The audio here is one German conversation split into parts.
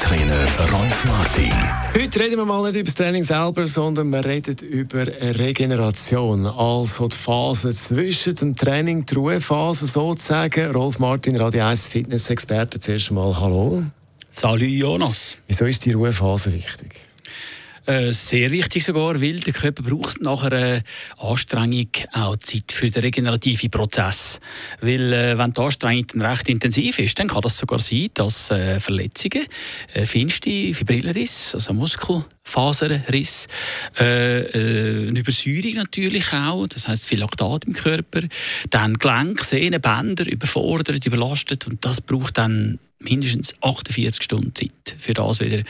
slash th.matter. Trainer Rolf Martin. Heute reden wir mal nicht über das Training selber, sondern wir reden über Regeneration. Also die Phase zwischen dem Training, die Ruhephase sozusagen. Rolf Martin, Radio 1 Fitness-Experte, zuerst einmal Hallo. Salut Jonas. Wieso ist die Ruhephase wichtig? Äh, sehr wichtig sogar, weil der Körper braucht nach einer Anstrengung auch Zeit für den regenerativen Prozess. Weil äh, wenn die Anstrengung dann recht intensiv ist, dann kann das sogar sein, dass äh, Verletzungen, äh, feinste Fibrillerriss, also Muskelfaserriss, äh, äh, eine Übersäuerung natürlich auch, das heißt viel Laktat im Körper, dann Gelenk, Sehnen, Bänder überfordert, überlastet und das braucht dann mindestens 48 Stunden Zeit, für das wieder in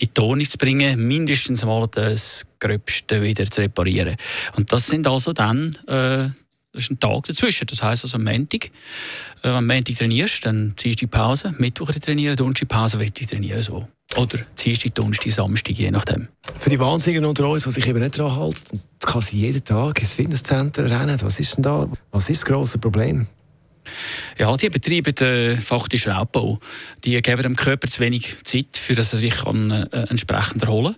die Tonung zu bringen, mindestens mal das Gröbste wieder zu reparieren. Und das sind also dann, äh, das ist ein Tag dazwischen. Das heisst also am Montag, äh, wenn du am Montag trainierst, dann ziehst du die Pause, Mittwoch trainieren, Donnerstag Pause, Freitag trainieren, so. Oder ziehst du die Donnerstag, Samstag, je nachdem. Für die Wahnsinnigen unter uns, die sich eben nicht daran halten, kann sie jeden Tag ins Fitnesscenter rennen. Was ist denn da? Was ist das grosse Problem? Ja, die betreiben äh, faktisch Raubbau. Die geben dem Körper zu wenig Zeit, für dass er sich kann, äh, entsprechend erholen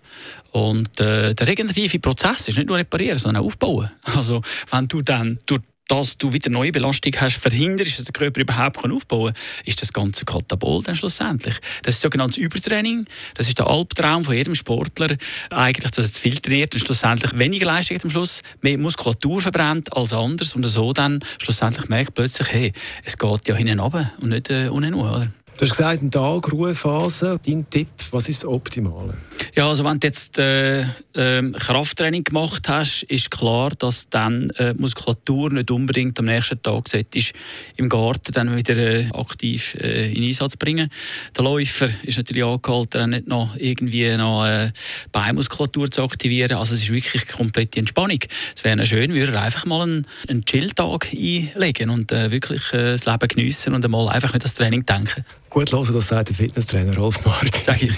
kann. Und äh, der regenerative Prozess ist nicht nur reparieren, sondern auch aufbauen. Also, wenn du dann durch dass du wieder neue Belastung hast, verhinderst, dass der Körper überhaupt aufbauen kann, ist das ganze Katabol dann schlussendlich. Das ist sogenanntes Übertraining. Das ist der Albtraum von jedem Sportler, eigentlich, dass er zu viel trainiert und schlussendlich weniger Leistung am Schluss, mehr Muskulatur verbrennt als anders und so dann schlussendlich merkt plötzlich, hey, es geht ja hinten runter und nicht äh, unten oder? Du hast gesagt, ein Tag Ruhephase. Dein Tipp, was ist das Optimale? Ja, also wenn du jetzt äh, äh, Krafttraining gemacht hast, ist klar, dass dann äh, Muskulatur nicht unbedingt am nächsten Tag ist, im Garten dann wieder äh, aktiv äh, in Einsatz bringen. Der Läufer ist natürlich angehalten, dann nicht noch irgendwie noch äh, Beinmuskulatur zu aktivieren. Also es ist wirklich komplette Entspannung. Es wäre schön, würde er einfach mal einen, einen Chill-Tag einlegen und äh, wirklich äh, das Leben geniessen und einmal einfach nicht das Training denken. Gut hören, das sagt der Fitnesstrainer Rolf Martin. Sag ich.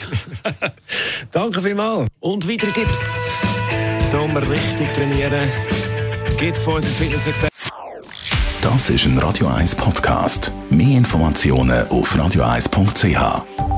Danke vielmals. Und weitere Tipps zum richtig trainieren geht's von unserem Fitnessexperten. Das ist ein Radio 1 Podcast. Mehr Informationen auf radio1.ch.